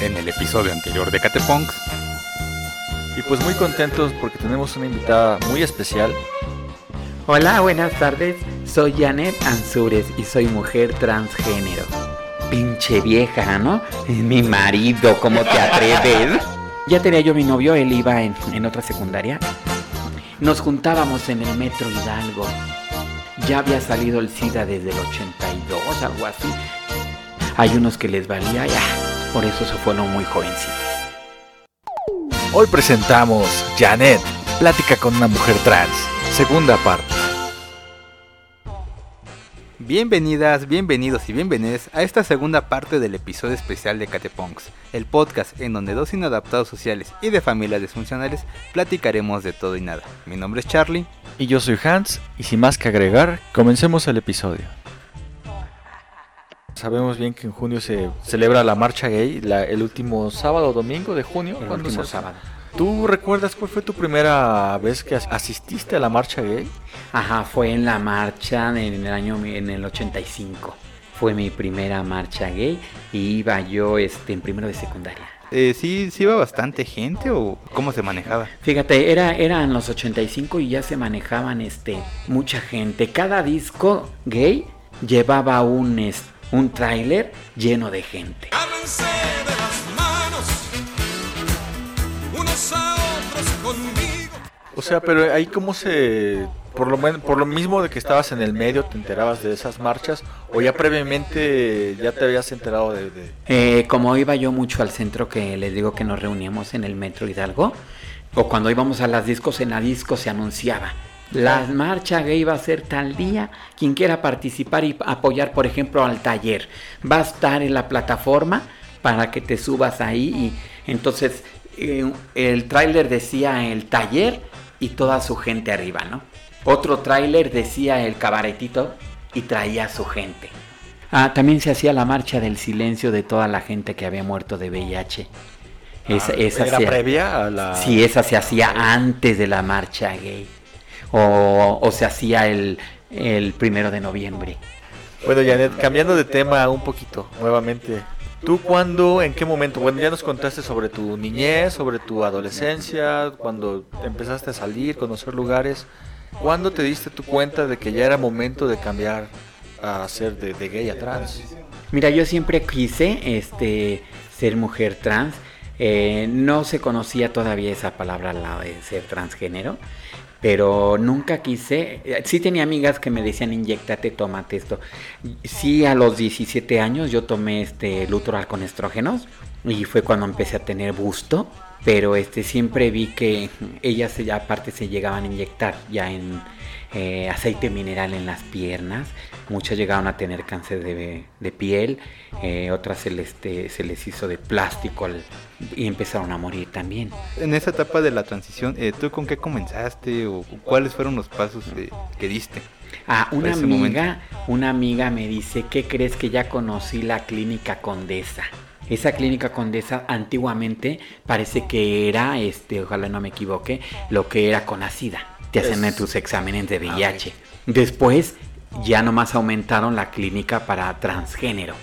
en el episodio anterior de Catepunks. Y pues muy contentos porque tenemos una invitada muy especial. Hola, buenas tardes. Soy Janet Ansures y soy mujer transgénero. Pinche vieja, ¿no? Mi marido, ¿cómo te atreves? Ya tenía yo mi novio, él iba en, en otra secundaria. Nos juntábamos en el metro Hidalgo. Ya había salido el SIDA desde el 82, algo así. Hay unos que les valía ya, por eso se fueron muy jovencitos. Hoy presentamos Janet, plática con una mujer trans, segunda parte. Bienvenidas, bienvenidos y bienvenidas a esta segunda parte del episodio especial de Catepunks, el podcast en donde dos inadaptados sociales y de familias disfuncionales platicaremos de todo y nada. Mi nombre es Charlie. Y yo soy Hans, y sin más que agregar, comencemos el episodio. Sabemos bien que en junio se celebra la marcha gay, la- el último sábado o domingo de junio. El ¿cuándo último se- sábado. ¿Tú recuerdas cuál fue tu primera vez que as- asististe a la marcha gay? Ajá, fue en la marcha en el año en el 85. Fue mi primera marcha gay y iba yo este, en primero de secundaria. Eh, ¿sí, ¿Sí iba bastante gente o cómo se manejaba? Fíjate, era, eran los 85 y ya se manejaban este, mucha gente. Cada disco gay llevaba un, es- un tráiler lleno de gente. De las manos, unos a otros conmigo. O sea, pero ahí cómo se... Por lo, por lo mismo de que estabas en el medio, te enterabas de esas marchas, o ya previamente ya te habías enterado de... de- Eh, como iba yo mucho al centro que les digo que nos reuníamos en el Metro Hidalgo, o cuando íbamos a las discos, en la disco se anunciaba. La marcha gay va a ser tal día, quien quiera participar y apoyar, por ejemplo, al taller, va a estar en la plataforma para que te subas ahí y entonces eh, el tráiler decía el taller y toda su gente arriba, ¿no? Otro tráiler decía el cabaretito y traía a su gente. Ah, también se hacía la marcha del silencio de toda la gente que había muerto de VIH. Esa, esa ¿Era se- previa a la...? Sí, esa se hacía antes de la marcha gay. O, o se hacía el, el primero de noviembre. Bueno, Janet, cambiando de tema un poquito, nuevamente. ¿Tú cuándo, en qué momento? Bueno, ya nos contaste sobre tu niñez, sobre tu adolescencia, cuando empezaste a salir, conocer lugares. ¿Cuándo te diste tu cuenta de que ya era momento de cambiar a ser de, de gay a trans? Mira, yo siempre quise este, ser mujer trans. Eh, no se conocía todavía esa palabra, la de ser transgénero. Pero nunca quise. eh, Sí tenía amigas que me decían, inyectate, tómate esto. Sí, a los 17 años yo tomé este Lutoral con estrógenos. Y fue cuando empecé a tener busto. Pero este siempre vi que ellas se- aparte se llegaban a inyectar ya en eh, aceite mineral en las piernas. Muchas llegaron a tener cáncer de, de piel, eh, otras se les, se les hizo de plástico al- y empezaron a morir también. En esa etapa de la transición, eh, ¿tú con qué comenzaste o cuáles fueron los pasos que diste? Ah, una amiga, una amiga me dice, ¿qué crees que ya conocí la clínica Condesa? Esa clínica Condesa antiguamente parece que era, este, ojalá no me equivoque, lo que era con ACIDA. Te hacen Es- tus exámenes de VIH. Después ya nomás aumentaron la clínica para transgénero.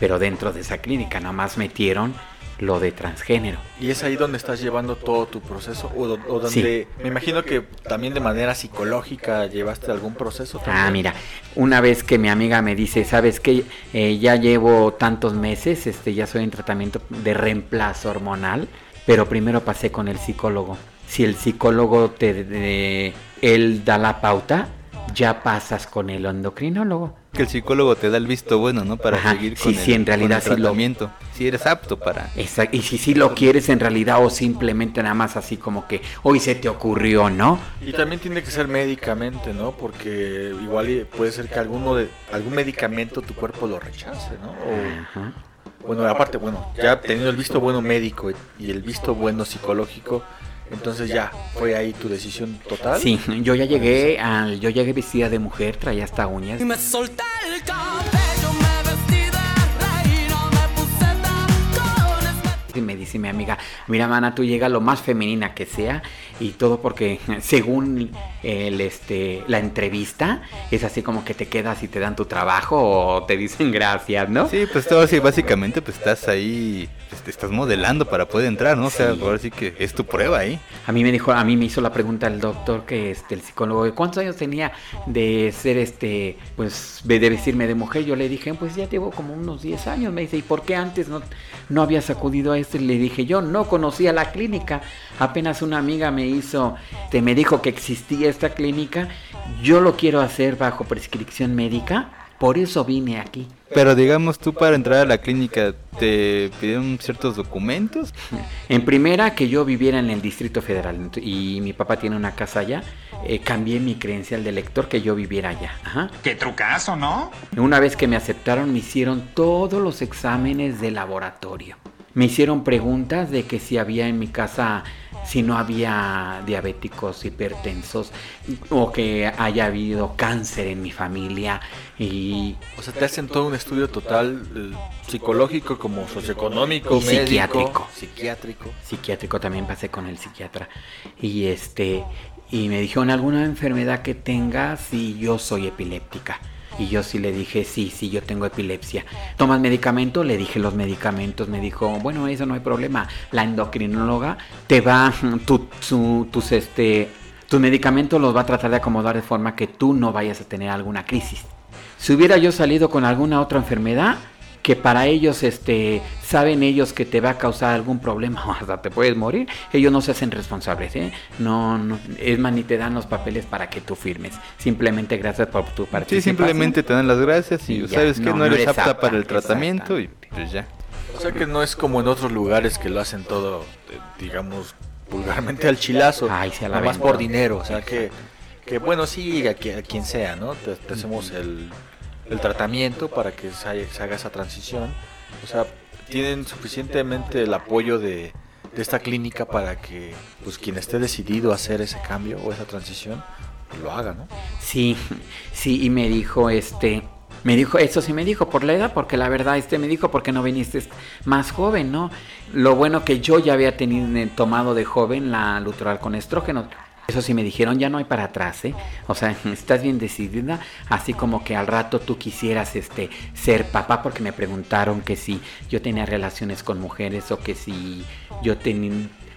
Pero dentro de esa clínica nomás metieron lo de transgénero. ¿Y es ahí donde estás llevando todo tu proceso? ¿O, do- o donde, me imagino que también de manera psicológica llevaste algún proceso? Ah, también? mira, una vez que mi amiga me dice, ¿sabes qué? Eh, ya llevo tantos meses, este, ya soy en tratamiento de reemplazo hormonal, pero primero pasé con el psicólogo. Si el psicólogo te, de- él da la pauta, ya pasas con el endocrinólogo. Que el psicólogo te da el visto bueno, ¿no? Para Ajá, seguir sí, con, sí, el, en realidad con el sí lo- tratamiento. Si eres apto para... Esa- y si sí lo quieres en realidad o simplemente nada más así como que hoy se te ocurrió, ¿no? Y también tiene que ser médicamente, ¿no? Porque igual puede ser que alguno de algún medicamento tu cuerpo lo rechace, ¿no? O. bueno, aparte, bueno, ya teniendo el visto bueno médico y el visto bueno psicológico, entonces ya fue ahí tu decisión total. Sí, yo ya llegué al, yo llegué vestida de mujer, traía hasta uñas. Y me solté el cabello, Y me dice mi amiga, mira, mana, tú llega lo más femenina que sea y todo porque según el, este, la entrevista es así como que te quedas y te dan tu trabajo o te dicen gracias, ¿no? Sí, pues todo así, básicamente pues estás ahí, pues, te estás modelando para poder entrar, ¿no? O sea, Sí. ahora sí que es tu prueba ahí. A mí me dijo, a mí me hizo la pregunta el doctor, que este, el psicólogo, ¿cuántos años tenía de ser este, pues, de, decirme de mujer? Yo le dije, pues ya llevo como unos 10 años. Me dice, ¿y por qué antes no, no habías acudido a esto? Y le dije, yo no conocía la clínica. Apenas una amiga me hizo, te me dijo que existía esta clínica. Yo lo quiero hacer bajo prescripción médica. Por eso vine aquí. Pero digamos, tú para entrar a la clínica, ¿te pidieron ciertos documentos? En primera, que yo viviera en el Distrito Federal y mi papá tiene una casa allá, eh, cambié mi credencial de lector que yo viviera allá. Ajá. Qué trucazo, ¿no? Una vez que me aceptaron, me hicieron todos los exámenes de laboratorio. Me hicieron preguntas de que si había en mi casa, si no había diabéticos, hipertensos, o que haya habido cáncer en mi familia. Y O sea, te hacen todo un estudio total eh, psicológico, como socioeconómico, Y médico, psiquiátrico. psiquiátrico. psiquiátrico también pasé con el psiquiatra. Y este, y me dijeron alguna enfermedad que tengas y yo soy epiléptica. Y yo sí le dije, sí, sí, yo tengo epilepsia. ¿Tomas medicamento? Le dije los medicamentos. Me dijo, bueno, eso no hay problema. La endocrinóloga te va, tus, este, tus medicamentos los va a tratar de acomodar de forma que tú no vayas a tener alguna crisis. Si hubiera yo salido con alguna otra enfermedad, que para ellos este saben ellos que te va a causar algún problema o hasta te puedes morir, ellos no se hacen responsables, ¿eh? No, no, es más, ni te dan los papeles para que tú firmes. Simplemente gracias por tu Sí, participación. simplemente te dan las gracias y Y ya, sabes que no, no, no eres eres apta apta, para el tratamiento y pues ya. O sea que no es como en otros lugares que lo hacen todo, eh, digamos, vulgarmente al chilazo. Ay, sí, a la nada más por dinero. O sea que, que bueno, sí, a quien, a quien sea, ¿no? Te, te hacemos el, el tratamiento para que se, haya- haga esa transición. O sea, tienen suficientemente el apoyo de, de esta clínica para que pues quien esté decidido a hacer ese cambio o esa transición lo haga, ¿no? Sí, sí, y me dijo, este, me dijo, eso sí me dijo por la edad, porque la verdad, este me dijo, porque no viniste más joven, ¿no? Lo bueno que yo ya había tenido tomado de joven la luteral con estrógeno. Eso sí me dijeron, ya no hay para atrás, ¿eh? O sea, estás bien decidida, así como que al rato tú quisieras este ser papá, porque me preguntaron que si yo tenía relaciones con mujeres o que si yo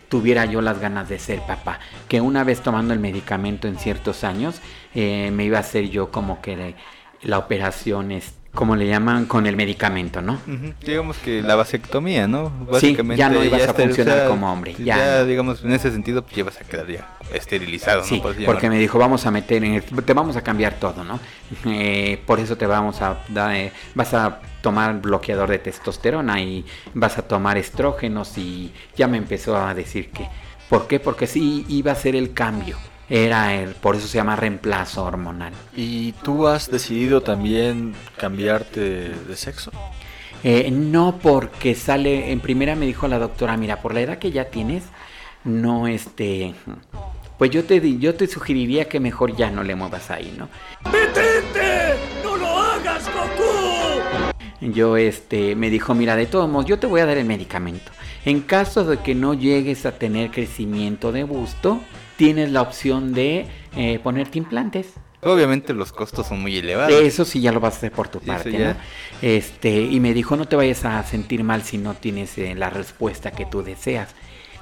tuviera yo las ganas de ser papá. Que una vez tomando el medicamento en ciertos años, eh, me iba a hacer yo como que la operación es como le llaman con el medicamento, ¿no? Ujú, Digamos que la vasectomía, ¿no? Sí, ya no ibas a funcionar como hombre, Ya, ya. digamos, en ese sentido, pues ya vas a quedar ya esterilizado, Sí, ¿no? Por así porque me dijo, vamos a meter en el- te vamos a cambiar todo, ¿no? Eh, por eso te vamos a dar, eh, vas a tomar bloqueador de testosterona y vas a tomar estrógenos y ya me empezó a decir que, ¿por qué? Porque sí iba a ser el cambio, era el, por eso se llama reemplazo hormonal. ¿Y tú has decidido también cambiarte de sexo? Eh, no porque sale, en primera me dijo la doctora, mira, por la edad que ya tienes, no este, pues yo te, di- yo te sugeriría que mejor ya no le muevas ahí, ¿no? ¡Detente! ¡No lo hagas, Goku! Yo este, me dijo, mira, de todos modos, yo te voy a dar el medicamento. En caso de que no llegues a tener crecimiento de busto, tienes la opción de eh, ponerte implantes. Obviamente los costos son muy elevados. Eso sí ya lo vas a hacer por tu Sí, parte. Este, y me dijo, no te vayas a sentir mal si no tienes eh, la respuesta que tú deseas.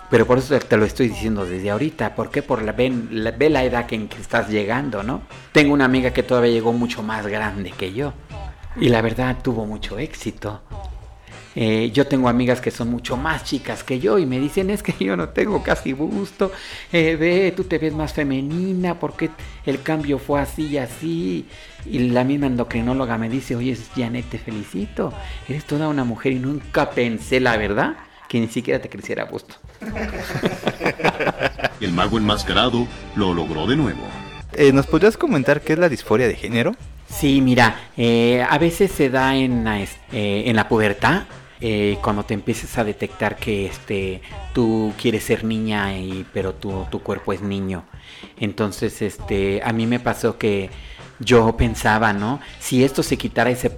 Pero por eso te lo estoy diciendo desde ahorita. ¿Por qué? Por la, ven- la- ve la edad que, en que estás llegando, ¿no? Tengo una amiga que todavía llegó mucho más grande que yo. Y la verdad tuvo mucho éxito. Eh, yo tengo amigas que son mucho más chicas que yo y me dicen es que yo no tengo casi busto. Eh, ve, tú te ves más femenina porque el cambio fue así y así. Y la misma endocrinóloga me dice, oye, Janet, te felicito. Eres toda una mujer y nunca pensé, la verdad, que ni siquiera te creciera busto. El mago enmascarado lo logró de nuevo. Eh, ¿Nos podrías comentar qué es la disforia de género? Sí, mira, eh, a veces se da en la, eh, en la pubertad, eh, cuando te empiezas a detectar que este, tú quieres ser niña, y, pero tu, tu cuerpo es niño. Entonces, este, a mí me pasó que yo pensaba, ¿no? Si esto se quitara y se,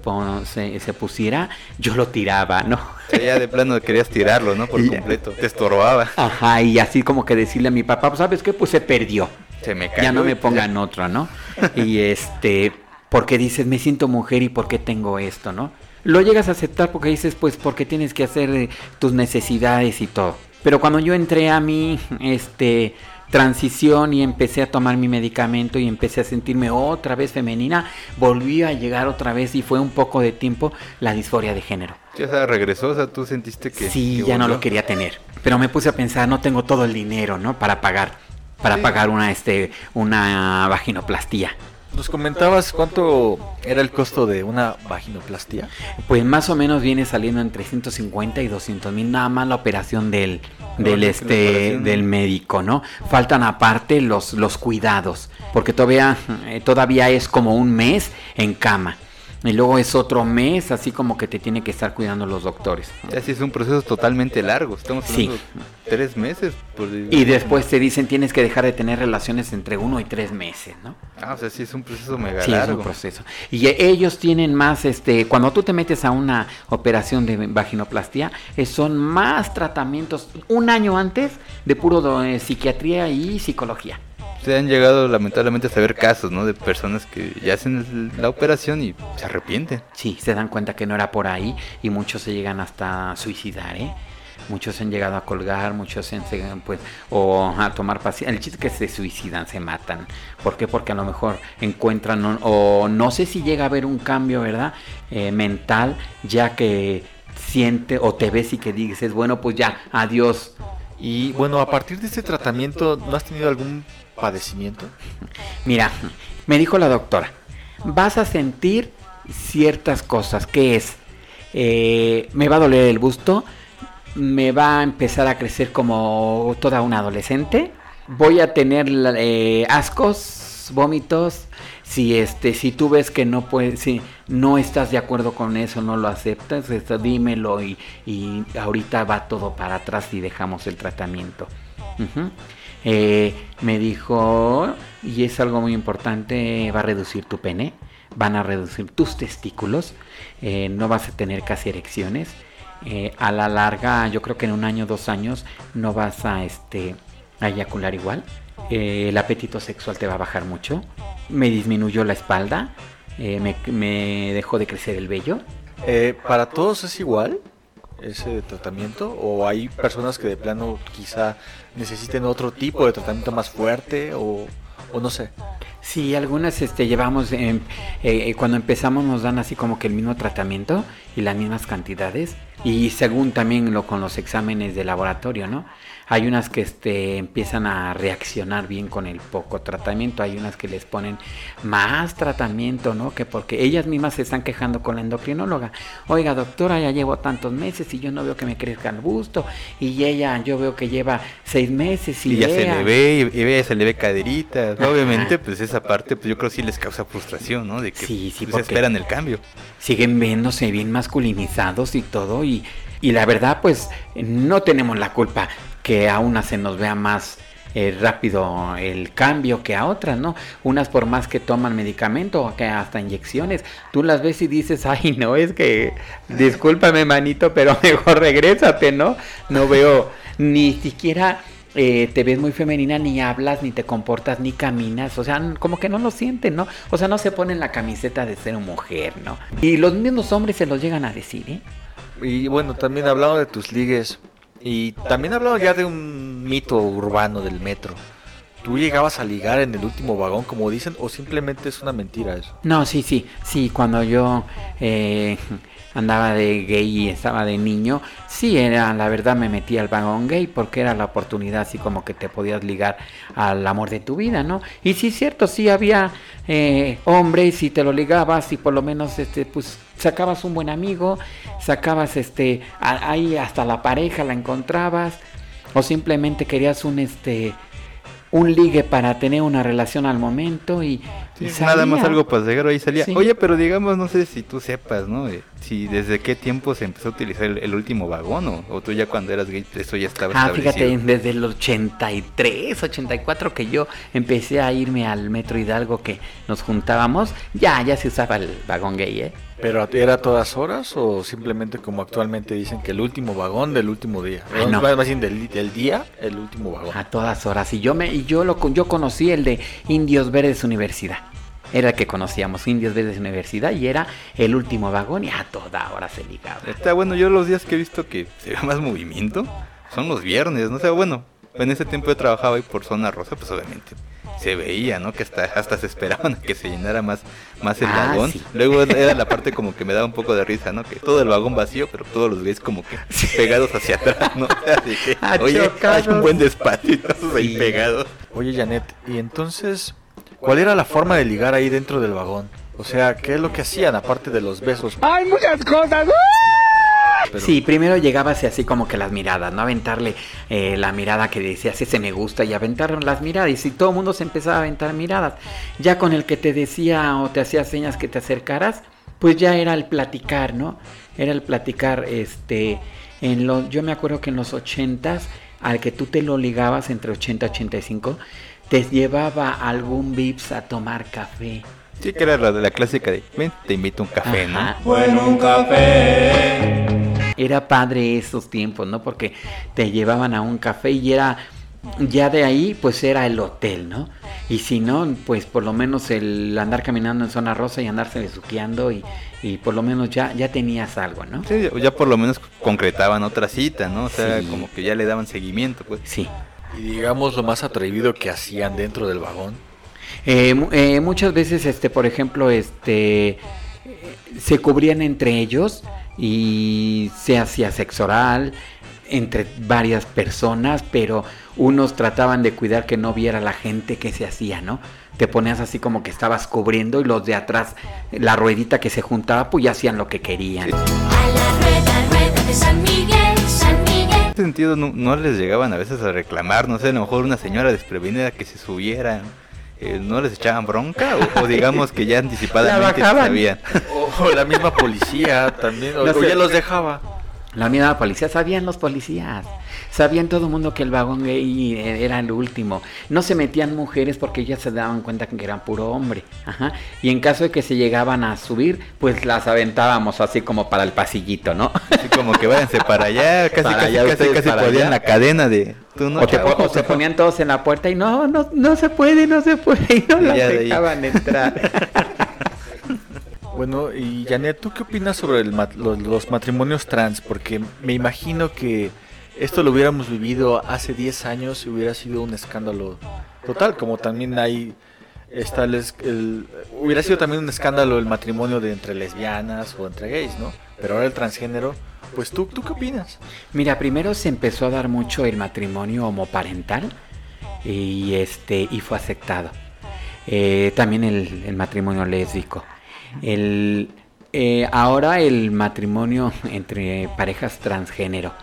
se, se pusiera, yo lo tiraba, ¿no? ya de plano querías tirarlo, ¿no? Por completo. Te estorbaba. Ajá, y así como que decirle a mi papá, pues, ¿sabes qué? Pues se perdió. Se me cayó. Ya no me pongan otro, ¿no? Y este, porque dices, me siento mujer y por qué tengo esto, ¿no? Lo llegas a aceptar porque dices, pues porque tienes que hacer eh, tus necesidades y todo. Pero cuando yo entré a mi este transición y empecé a tomar mi medicamento y empecé a sentirme otra vez femenina, volví a llegar otra vez y fue un poco de tiempo la disforia de género. O sea, regresó, o sea, tú sentiste que... Sí, que ya no volvió. lo quería tener. Pero me puse a pensar, no tengo todo el dinero, ¿no? Para pagar, para Sí. pagar una, este, una vaginoplastía. Nos comentabas cuánto era el costo de una vaginoplastia. Pues más o menos viene saliendo entre 150 y 200 mil, nada más la operación del, del, este, del médico, ¿no? Faltan aparte los, los cuidados, porque todavía, eh, todavía es como un mes en cama. Y luego es otro mes, así como que te tiene que estar cuidando los doctores. Así es un proceso totalmente largo. Estamos Sí. hablando de tres meses. por- Y después te dicen tienes que dejar de tener relaciones entre uno y tres meses, ¿no? Ah, o sea, sí es un proceso mega Sí, es largo. un proceso. Y e- ellos tienen más, este, cuando tú te metes a una operación de vaginoplastia, eh, son más tratamientos un año antes de puro eh, psiquiatría y psicología. Se han llegado lamentablemente a saber casos, ¿no? De personas que ya hacen el- la operación y se arrepienten. Sí, se dan cuenta que no era por ahí y muchos se llegan hasta suicidar, ¿eh? Muchos se han llegado a colgar, muchos se han, pues, o a tomar paciencia. El chiste es que se suicidan, se matan. ¿Por qué? Porque a lo mejor encuentran, o, o no sé si llega a haber un cambio, ¿verdad? Eh, mental, ya que siente o te ves y que dices, bueno, pues ya, adiós. Y bueno, a partir de este tratamiento, ¿no has tenido algún padecimiento? Mira, me dijo la doctora, vas a sentir ciertas cosas, que es, Eh, me va a doler el busto, me va a empezar a crecer como toda una adolescente, voy a tener eh, ascos, vómitos, si este, si tú ves que no puedes, si no estás de acuerdo con eso, no lo aceptas, esto, dímelo y, ahorita va todo para atrás y dejamos el tratamiento. Eh, me dijo, y es algo muy importante, va a reducir tu pene, van a reducir tus testículos, eh, no vas a tener casi erecciones. eh, a la larga, yo creo que en un año, dos años, no vas a, este, eyacular igual. El apetito sexual te va a bajar mucho. Me disminuyó la espalda, me, dejó de crecer el vello. ¿Para todos es igual ese tratamiento? ¿O hay personas que de plano quizá necesiten otro tipo de tratamiento más fuerte? O, o no sé. Sí, algunas este, llevamos, em, eh, cuando empezamos nos dan así como que el mismo tratamiento y las mismas cantidades. Y según también lo con los exámenes de laboratorio, ¿no? Hay unas que este, empiezan a reaccionar bien con el poco tratamiento, hay unas que les ponen más tratamiento, ¿no? Que porque ellas mismas se están quejando con la endocrinóloga. Oiga, doctora, ya llevo tantos meses y yo no veo que me crezca el busto. Y ella, yo veo que lleva seis meses y, Y ya se le ve, y, y se le ve caderitas. Obviamente, pues esa parte, pues yo creo que sí les causa frustración, ¿no? De que Sí, sí, pues, esperan el cambio. siguen viéndose bien masculinizados y todo y, y la verdad pues no tenemos la culpa que a unas se nos vea más eh, rápido el cambio que a otras, ¿no? Unas por más que toman medicamento que hasta inyecciones, tú las ves y dices, ay no, es que discúlpame manito, pero mejor regrésate, ¿no? No veo ni siquiera eh, te ves muy femenina, ni hablas, ni te comportas, ni caminas, o sea, como que no lo sienten, ¿no? O sea, no se ponen la camiseta de ser mujer, ¿no? Y los mismos hombres se los llegan a decir, ¿eh? Y bueno, también hablado de tus ligues. Y también hablado ya de un mito urbano del metro. ¿Tú llegabas a ligar en el último vagón, como dicen, o simplemente es una mentira eso? No, sí, sí, sí, cuando yo eh, andaba de gay y estaba de niño, sí, era, la verdad me metí al vagón gay porque era la oportunidad así como que te podías ligar al amor de tu vida, ¿no? Y sí, cierto, sí había eh, hombres y te lo ligabas y por lo menos, este, pues sacabas un buen amigo, sacabas, este, a- ahí hasta la pareja la encontrabas o simplemente querías un, este, un ligue para tener una relación al momento y, Sí, y nada más salía. algo pasajero ahí salía. Sí. Oye, pero digamos, no sé si tú sepas, ¿no? Eh, Si desde qué tiempo se empezó a utilizar el, el último vagón o, o tú ya cuando eras gay eso ya estaba Ah, establecido. fíjate, desde el 83, 84 que yo empecé a irme al Metro Hidalgo que nos juntábamos, ya, ya se usaba el vagón gay, ¿eh? ¿Pero era a todas horas o simplemente como actualmente dicen que el último vagón del último día? No. Más bien del, del día, el último vagón. A todas horas. Y yo me, y yo lo yo conocí el de Indios Verdes Universidad. Era el que conocíamos, Indios Verdes Universidad, y era el último vagón y a toda hora se ligaba. Está bueno, yo los días que he visto que se ve más movimiento son los viernes, no sé, bueno, en ese tiempo yo trabajaba ahí por zona rosa, pues obviamente se veía, ¿no? Que hasta, hasta se esperaban a que se llenara más, más el Ah, vagón. sí. Luego era la parte como que me daba un poco de risa, ¿no? Que todo el vagón vacío, pero todos los gays como que pegados hacia atrás, ¿no? Así que, Ah, oye, hay un buen despacio y todos ahí pegados. Oye, Janet, ¿y entonces cuál era la forma de ligar ahí dentro del vagón? O sea, ¿qué es lo que hacían aparte de los besos? Hay muchas cosas. Pero- Sí, primero llegabas y así como que las miradas, ¿no? Aventarle eh, la mirada que decía, ese me gusta, y aventaron las miradas. Y si todo el mundo se empezaba a aventar miradas, ya con el que te decía o te hacía señas que te acercaras, pues ya era el platicar, ¿no? Era el platicar, este, en los, yo me acuerdo que en los ochentas, al que tú te lo ligabas entre 80 y 85, te llevaba algún Vips a tomar café. Sí, que era la de la clásica de, ven, te invito a un café, Ajá. ¿no? Bueno, un café. Era padre esos tiempos, ¿no? Porque te llevaban a un café y era, ya de ahí, pues era el hotel, ¿no? Y si no, pues por lo menos el andar caminando en zona rosa y andarse besuqueando y, y por lo menos ya, ya tenías algo, ¿no? Sí, ya por lo menos concretaban otra cita, ¿no? O sea, Sí. como que ya le daban seguimiento, pues. Sí. Y digamos lo más atrevido que hacían dentro del vagón. Eh, mu- eh, muchas veces, este, por ejemplo, este, eh, se cubrían entre ellos y se hacía sexo oral entre varias personas, pero unos trataban de cuidar que no viera la gente que se hacía, ¿no? Te ponías así como que estabas cubriendo y los de atrás, la ruedita que se juntaba, pues ya hacían lo que querían. A la rueda, rueda de San Miguel, San Miguel. En ese sentido no, no les llegaban a veces a reclamar, no sé, a lo mejor una señora desprevenida que se subieran, eh, no les echaban bronca o, o digamos que ya anticipadamente sabían. O la misma policía también, o, No o sé. ya los dejaba. La misma policía, sabían los policías, sabían todo el mundo que el vagón gay era el último. No se metían mujeres porque ellas se daban cuenta que eran puro hombre. Ajá. Y en caso de que se llegaban a subir, pues las aventábamos así como para el pasillito, ¿no? Así como que váyanse para allá, casi Para casi allá, casi, ustedes casi para podían allá. la cadena de tú no o, te, chavo, o se ponían todos en la puerta y no, no, no se puede, no se puede, y no Y las ya de dejaban entrar. Bueno, y Janet, ¿tú qué opinas sobre el mat- los, matrimonios trans? Porque me imagino que esto lo hubiéramos vivido hace 10 años y hubiera sido un escándalo total, como también hay está hubiera sido también un escándalo el matrimonio de entre lesbianas o entre gays, ¿no? Pero ahora el transgénero, pues tú, ¿tú qué opinas? Mira, primero se empezó a dar mucho el matrimonio homoparental y este y fue aceptado. Eh, también el, el matrimonio lésbico. El, eh, ahora el matrimonio entre parejas transgénero.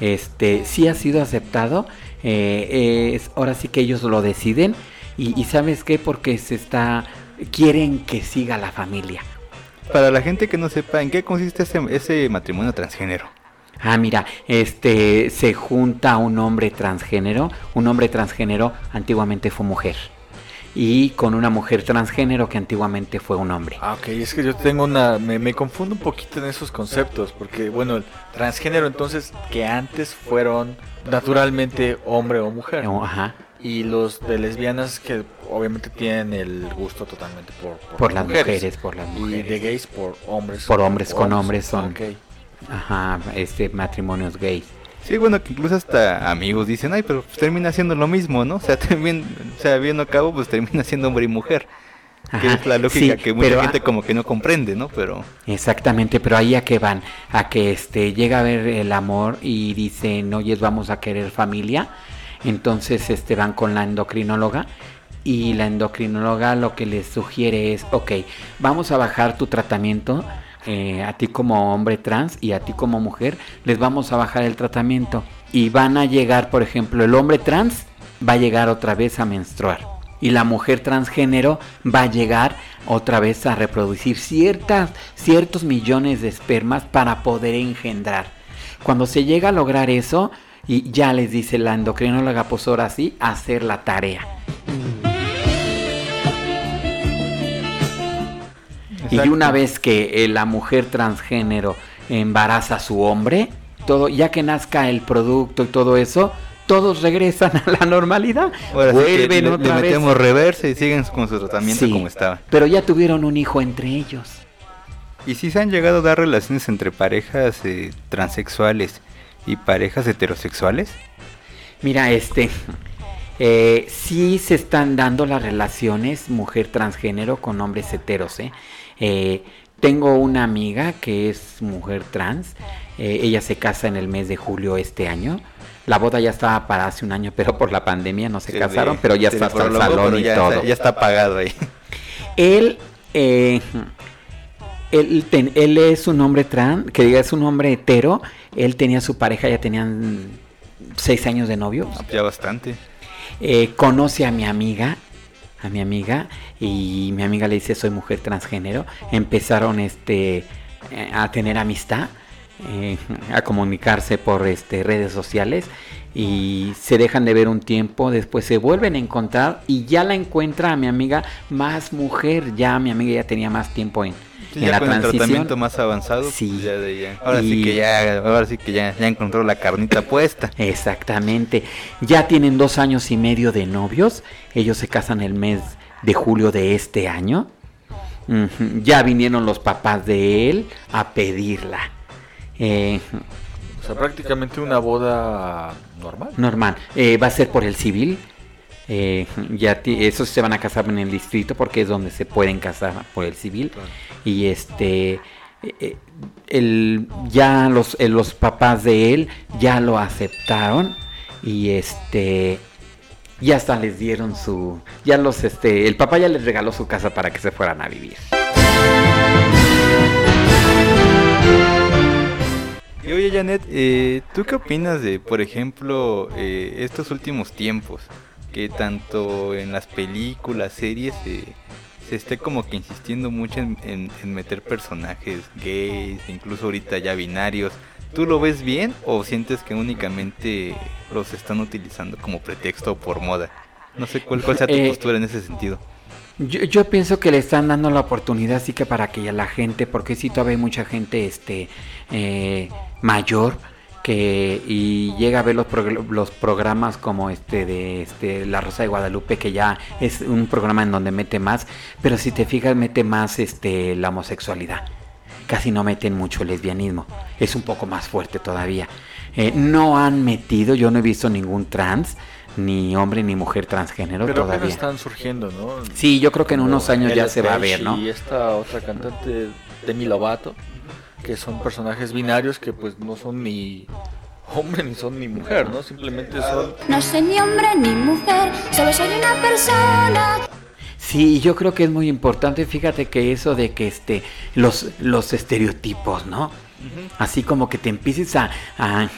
Este sí ha sido aceptado. eh, es, ahora sí que ellos lo deciden. Y, y sabes qué, porque se está. quieren que siga la familia. Para la gente que no sepa en qué consiste ese, ese matrimonio transgénero. Ah, mira, este se junta un hombre transgénero, un hombre transgénero antiguamente fue mujer y con una mujer transgénero que antiguamente fue un hombre. Ah, ok, es que yo tengo una, me, me confundo un poquito en esos conceptos, porque bueno, el transgénero entonces que antes fueron naturalmente hombre o mujer. Oh, Ajá, Y los de lesbianas que obviamente tienen el gusto totalmente por, por las mujeres, por las Y de mujeres. gays por hombres. Por hombres con hombres son. Ok. Ajá, este matrimonios gays. Sí, bueno, que incluso hasta amigos dicen, ay, pero pues termina siendo lo mismo, ¿no? O sea, también, o sea, bien a cabo, pues termina siendo hombre y mujer. Que Ajá, es la lógica sí, que mucha pero, gente como que no comprende, ¿no? Pero Exactamente, pero ahí a qué van, a que este llega a ver el amor y dicen, oye, vamos a querer familia, entonces este van con la endocrinóloga y la endocrinóloga lo que les sugiere es, ok, vamos a bajar tu tratamiento, eh, a ti como hombre trans y a ti como mujer, les vamos a bajar el tratamiento y van a llegar, por ejemplo, el hombre trans va a llegar otra vez a menstruar y la mujer transgénero va a llegar otra vez a reproducir ciertas, ciertos millones de espermas para poder engendrar. Cuando se llega a lograr eso, y ya les dice la endocrinóloga, pues ahora sí, hacer la tarea. Y una vez que eh, la mujer transgénero embaraza a su hombre, todo, ya que nazca el producto y todo eso, todos regresan a la normalidad. Ahora sí que vuelven le, le otra vez. metemos reversa y siguen con su tratamiento Sí, como estaba. Pero ya tuvieron un hijo entre ellos. ¿Y si se han llegado a dar relaciones entre parejas eh, transexuales y parejas heterosexuales? Mira, este, eh, sí se están dando las relaciones mujer transgénero con hombres heteros, ¿eh? Eh, tengo una amiga que es mujer trans, eh, ella se casa en el mes de julio este año. La boda ya estaba para hace un año, pero por la pandemia no se casaron, pero ya está hasta el salón y ya todo. Está, ya está pagado ahí. Él, eh, él, ten- él es un hombre trans, que diga es un hombre hetero. Él tenía su pareja, ya tenían seis años de novios. Ya bastante. Eh, conoce a mi amiga, a mi amiga, y mi amiga le dice soy mujer transgénero. Empezaron este eh, a tener amistad, eh, a comunicarse por este redes sociales y se dejan de ver un tiempo, después se vuelven a encontrar y ya la encuentra a mi amiga más mujer, ya mi amiga ya tenía más tiempo en, Sí, en ya la con el tratamiento más avanzado, pues Sí. ya de ya- Ahora sí que ya, ahora sí que ya, ya encontró la carnita puesta. Exactamente. Ya tienen dos años y medio de novios. Ellos se casan el mes de julio de este año. Ya vinieron los papás de él a pedirla. Eh, O sea, prácticamente una boda normal. normal. Eh, va a ser por el civil. Eh, ya esos se van a casar en el distrito porque es donde se pueden casar por el civil. Claro. Y este, eh, el, ya los, eh, los papás de él ya lo aceptaron y este, ya hasta les dieron su, ya los, este, el papá ya les regaló su casa para que se fueran a vivir. Y oye Janet, eh, ¿tú qué opinas de, por ejemplo, eh, estos últimos tiempos? Que tanto en las películas, series, se esté como que insistiendo mucho en, en- en meter personajes gays, incluso ahorita ya binarios. ¿Tú lo ves bien o sientes que únicamente los están utilizando como pretexto o por moda? No sé cuál, cuál sea tu Eh, postura en ese sentido. Yo, yo pienso que le están dando la oportunidad, sí que para que la gente, porque sí todavía hay mucha gente este eh, mayor que y llega a ver los, prog- los programas como este de este La Rosa de Guadalupe que ya es un programa en donde mete más, pero si te fijas mete más este la homosexualidad. Casi no meten mucho el lesbianismo. Es un poco más fuerte todavía. Eh, no han metido, yo no he visto ningún trans, ni hombre ni mujer transgénero Pero todavía. apenas están surgiendo, ¿no? Sí, yo creo que en unos años ya se va a ver, ¿no? Y esta otra cantante, Demi Lovato, que son personajes binarios que pues no son ni hombre ni son ni mujer, ¿no? Simplemente son... No soy ni hombre ni mujer, solo soy una persona. Sí, yo creo que es muy importante, fíjate que eso de que este los los estereotipos, ¿no? Así como que te empieces a, a,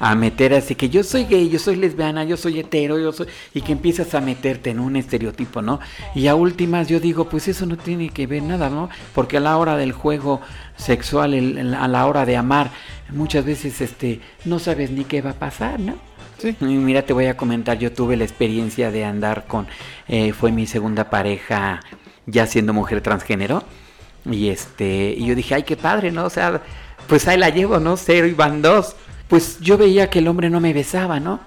a meter así que yo soy gay, yo soy lesbiana, yo soy hetero, yo soy y que empiezas a meterte en un estereotipo, ¿no? Y a últimas yo digo, pues eso no tiene que ver nada, ¿no? Porque a la hora del juego sexual, el- el- a la hora de amar, muchas veces este no sabes ni qué va a pasar, ¿no? Sí. Mira, te voy a comentar, yo tuve la experiencia de andar con, eh, fue mi segunda pareja ya siendo mujer transgénero. Y este, y yo dije, ay, qué padre, ¿no? O sea, pues ahí la llevo, ¿no? Cero y van dos. Pues yo veía que el hombre no me besaba, ¿no?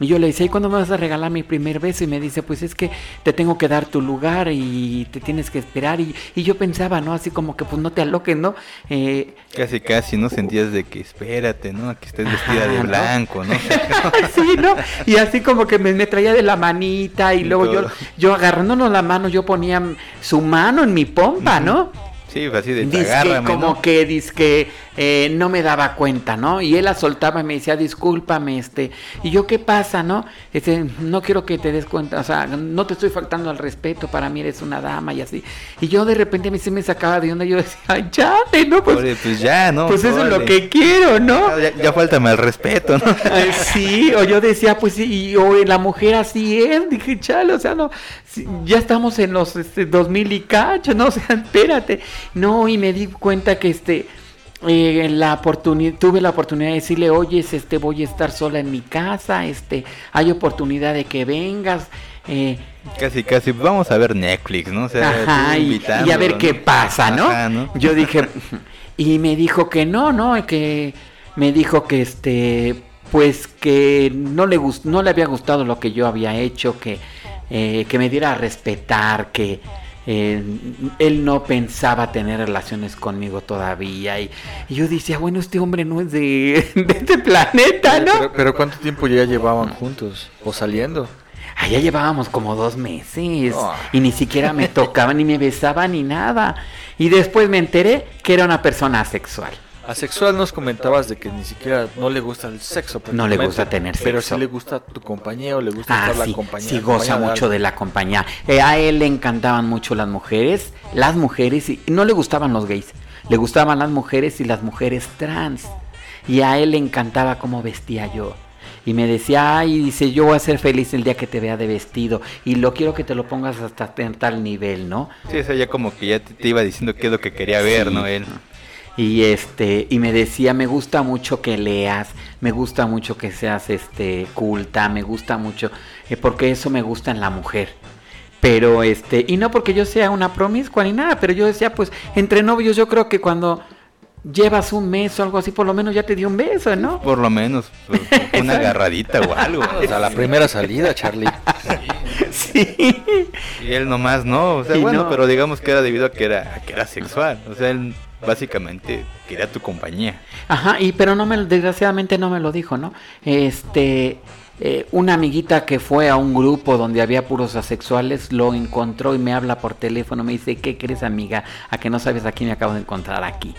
Y yo le decía, ¿y cuándo me vas a regalar mi primer beso? Y me dice, pues es que te tengo que dar tu lugar y te tienes que esperar. Y, y yo pensaba, ¿no? Así como que pues no te aloques, ¿no? Eh, Casi, casi, ¿no? Sentías de que espérate, ¿no? Que estés vestida Ajá, de blanco, ¿no? sí, ¿no? Y así como que me, me traía de la manita y Y luego yo, todo. yo agarrándonos la mano, yo ponía su mano en mi pompa, ¿no? Sí, así de agárrame, como ¿no? que dizque eh, no me daba cuenta, ¿no? Y él la soltaba y me decía, discúlpame, este. Y yo, ¿qué pasa, no? Este, no quiero que te des cuenta, o sea, no te estoy faltando al respeto, para mí eres una dama y así. Y yo de repente a mí se me sacaba de onda, yo decía, ay, chate, ¿no? Pues, pues ya, ¿no? pues eso es lo que quiero, ¿no? Ya, ya faltame el respeto, ¿no? Ay, sí, o yo decía, pues sí, y, o la mujer así es, dije, chale, o sea, no, ya estamos en los este, 2000 y cacho, no, o sea, espérate. No, y me di cuenta que este, eh, la oportunidad, tuve la oportunidad de decirle, oye, este, voy a estar sola en mi casa, este, hay oportunidad de que vengas, eh, Casi, casi, vamos a ver Netflix, ¿no? O sea, Ajá, y, y a ver ¿no? qué pasa, ¿no? Ajá, ¿no? Yo dije, y me dijo que no, ¿no? Que me dijo que este, pues que no le gust no le había gustado lo que yo había hecho, que, eh, que me diera a respetar, que eh, él no pensaba tener relaciones conmigo todavía. Y, y yo decía, bueno, este hombre no es de, de este planeta, ¿no? Pero, pero ¿cuánto tiempo ya llevaban juntos? ¿O saliendo? Allá llevábamos como dos meses Ah. y ni siquiera me tocaba, ni me besaba, ni nada. Y después me enteré que era una persona asexual. Asexual nos comentabas de que ni siquiera no le gusta el sexo. No le gusta tener Pero sexo. sí le gusta tu compañía o le gusta Ah, estar la sí, compañía. sí goza mucho de la compañía. Eh, a él le encantaban mucho las mujeres, las mujeres, y no le gustaban los gays, le gustaban las mujeres y las mujeres trans. Y a él le encantaba cómo vestía yo. Y me decía, ay, dice, yo voy a ser feliz el día que te vea de vestido. Y lo quiero que te lo pongas hasta en tal nivel, ¿no? Sí, o sea, ya como que ya te, te iba diciendo qué es lo que quería ver, Sí. ¿no? Él. Y este, y me decía, me gusta mucho que leas, me gusta mucho que seas este culta, me gusta mucho, eh, porque eso me gusta en la mujer. Pero este, y no porque yo sea una promiscua ni nada, pero yo decía, pues, entre novios yo creo que cuando llevas un mes o algo así, por lo menos ya te dio un beso, ¿no? Por lo menos, pues, una agarradita o algo. O sea, la primera salida, Charlie. Sí. Y él nomás no, o sea, Y bueno, no. pero digamos que era debido a que era, a que era sexual. O sea, él básicamente quería tu compañía. Ajá, y pero no me, desgraciadamente no me lo dijo, ¿no? Este, eh, una amiguita que fue a un grupo donde había puros asexuales lo encontró y me habla por teléfono, me dice, ¿qué crees amiga? A que no sabes a quién me acabo de encontrar aquí.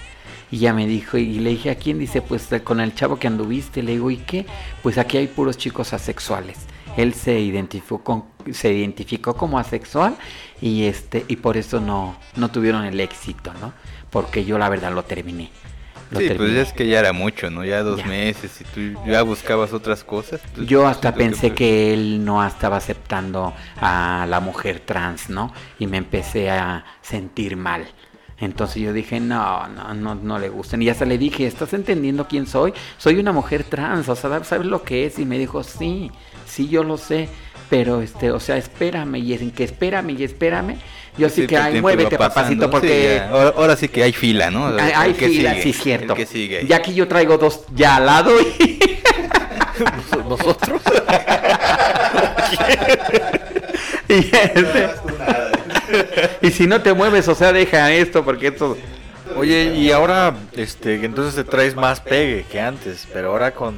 Y ya me dijo, y le dije, ¿a quién? Dice, pues eh, con el chavo que anduviste. Le digo, ¿y qué? Pues aquí hay puros chicos asexuales. Él se identificó, con- se identificó como asexual y este y por eso no, no tuvieron el éxito, ¿no? Porque yo la verdad lo terminé. Lo Sí, pues terminé. ya es que ya era mucho, ¿no? Ya dos Ya. meses y tú ya buscabas otras cosas. pues, Yo hasta siento pensé pues, que él no estaba aceptando a la mujer trans, ¿no? Y me empecé a sentir mal. Entonces yo dije, no, no, no, no le gustan. Y hasta le dije, ¿estás entendiendo quién soy? Soy una mujer trans, o sea, ¿sabes lo que es? Y me dijo, sí, sí, yo lo sé. Pero, este, o sea, espérame, y en que espérame, y espérame. Yo sí, que, ay, muévete, pasando, papacito, porque... ahora, ahora sí que hay fila, ¿no? hay, hay El que fila, sigue, sí, cierto. El que sigue. Y aquí yo traigo dos ya al lado y... Nosotros. Y, este- y si no te mueves, o sea, deja esto porque esto... Oye, y ahora, este, entonces te traes más pegue que antes, pero ahora con,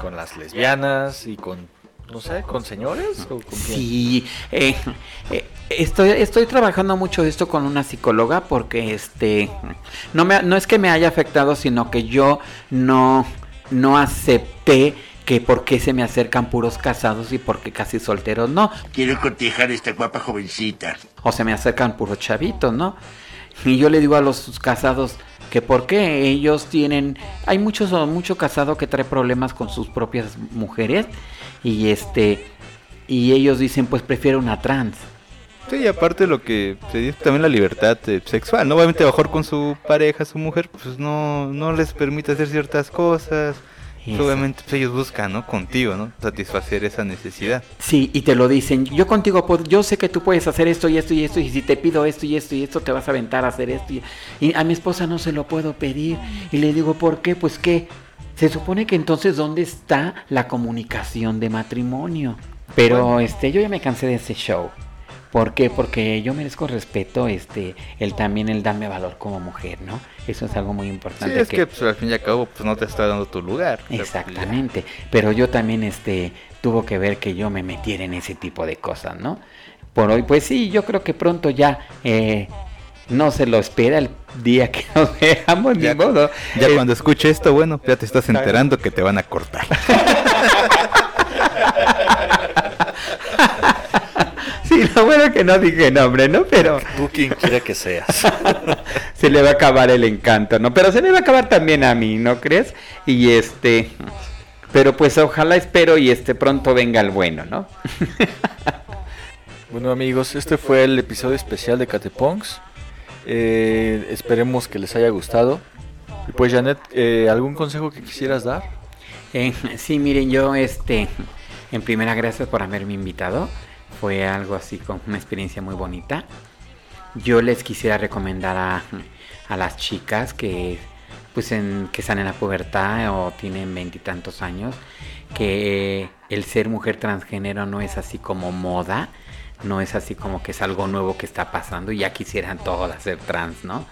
con las lesbianas y con, no sé, con señores o con quién? Sí, eh, eh, estoy, estoy trabajando mucho esto con una psicóloga porque este no me no es que me haya afectado, sino que yo no no acepté que por qué se me acercan puros casados y por qué casi solteros no, Quiero cortejar a esta guapa jovencita. o se me acercan puros chavitos, ¿no? Y yo le digo a los casados que por qué ellos tienen hay muchos mucho casado que trae problemas con sus propias mujeres y este y ellos dicen pues prefiero una trans. Sí, y aparte lo que se dice también la libertad eh, sexual, ¿no? Obviamente mejor con su pareja, su mujer, pues no, no les permite hacer ciertas cosas. Pues, Eso. obviamente pues, ellos buscan, ¿no? Contigo, ¿no? Satisfacer esa necesidad. Sí, y te lo dicen. Yo contigo, yo sé que tú puedes hacer esto y esto y esto, y si te pido esto y esto y esto, te vas a aventar a hacer esto. Y, y a mi esposa no se lo puedo pedir. Y le digo, ¿por qué? Pues que se supone que entonces, ¿dónde está la comunicación de matrimonio? Pero este, yo ya me cansé de ese show. ¿Por qué? Porque yo merezco respeto, este, el también el darme valor como mujer, ¿no? Eso es algo muy Sí, importante. es que pues, al fin y al cabo pues no te está dando tu lugar. Pues. Exactamente, pero yo también este tuvo que ver que yo me metiera en ese tipo de cosas, ¿no? Por hoy, pues sí, yo creo que pronto ya eh, no se lo espera el día que nos veamos, Ya, ni modo. ya Eh, cuando escuche esto, bueno, ya te estás enterando que te van a cortar. Sí, lo bueno que no dije nombre, ¿no? Pero Tú quien quiera que seas. se le va a acabar el encanto, ¿no? Pero se me va a acabar también a mí, ¿no crees? Y este, pero pues ojalá espero y este pronto venga el bueno, ¿no? Bueno amigos, este fue el episodio especial de Cateponks. Eh, esperemos que les haya gustado. Y pues Janet, eh, ¿algún consejo que quisieras dar? Eh, sí, miren, yo, este, en primera, gracias por haberme invitado. Fue algo así como una experiencia muy bonita. Yo les quisiera recomendar a, a las chicas que pues en, que están en la pubertad o tienen veintitantos años, que el ser mujer transgénero no es así como moda, no es así como que es algo nuevo que está pasando y ya quisieran todas ser trans, ¿no?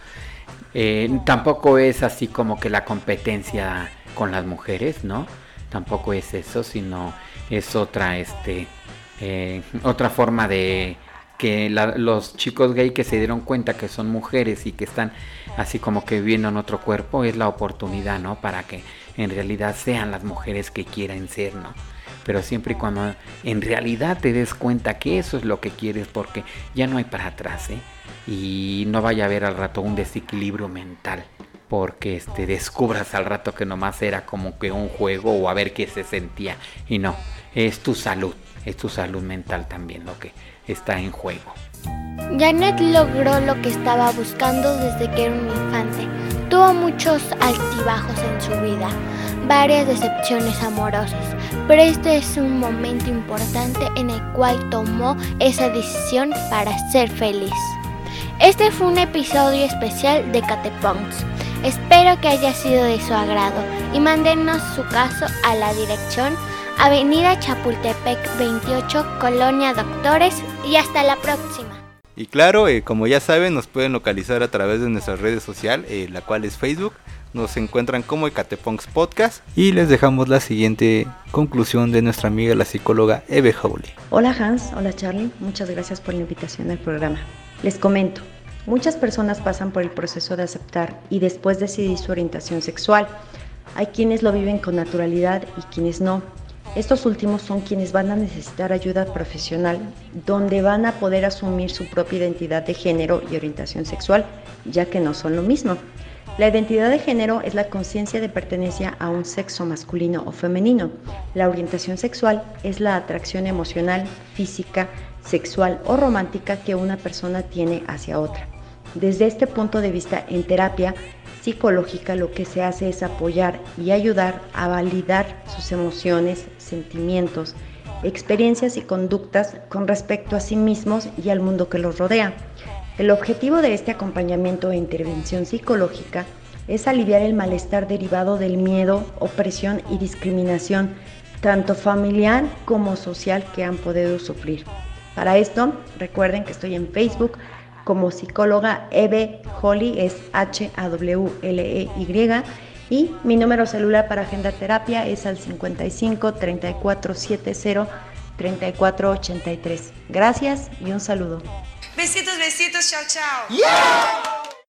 Eh, tampoco es así como que la competencia con las mujeres, ¿no? Tampoco es eso, sino es otra, este, eh, otra forma de que los chicos gay que se dieron cuenta que son mujeres y que están así como que viviendo en otro cuerpo es la oportunidad, ¿no? Para que en realidad sean las mujeres que quieran ser, ¿no? Pero siempre y cuando en realidad te des cuenta que eso es lo que quieres, porque ya no hay para atrás, ¿eh? Y no vaya a haber al rato un desequilibrio mental, porque este, descubras al rato que nomás era como que un juego o a ver qué se sentía. Y no, es tu salud, es tu salud mental también lo que está en juego. Janet logró lo que estaba buscando desde que era un infante. Tuvo muchos altibajos en su vida, varias decepciones amorosas, pero este es un momento importante en el cual tomó esa decisión para ser feliz. Este fue un episodio especial de Cateponks. Espero que haya sido de su agrado y mándenos su caso a la dirección Avenida Chapultepec 28, Colonia Doctores y hasta la próxima. Y claro, eh, como ya saben, nos pueden localizar a través de nuestras redes sociales, eh, la cual es Facebook. Nos encuentran como Ecatepunks Podcast. Y les dejamos la siguiente conclusión de nuestra amiga la psicóloga Eve Howley. Hola Hans, hola Charlie, muchas gracias por la invitación al programa. Les comento, muchas personas pasan por el proceso de aceptar y después decidir su orientación sexual. Hay quienes lo viven con naturalidad y quienes no. Estos últimos son quienes van a necesitar ayuda profesional, donde van a poder asumir su propia identidad de género y orientación sexual, ya que no son lo mismo. La identidad de género es la conciencia de pertenencia a un sexo masculino o femenino. La orientación sexual es la atracción emocional, física, sexual o romántica que una persona tiene hacia otra. Desde este punto de vista, en terapia psicológica lo que se hace es apoyar y ayudar a validar sus emociones, sentimientos, experiencias y conductas con respecto a sí mismos y al mundo que los rodea. El objetivo de este acompañamiento e intervención psicológica es aliviar el malestar derivado del miedo, opresión y discriminación, tanto familiar como social que han podido sufrir. Para esto, recuerden que estoy en Facebook como psicóloga Eve Holly, es H-A-W-L-E-Y, y mi número celular para agendar terapia es al 55 34 70 34 83. Gracias y un saludo. Besitos, besitos, chao, chao.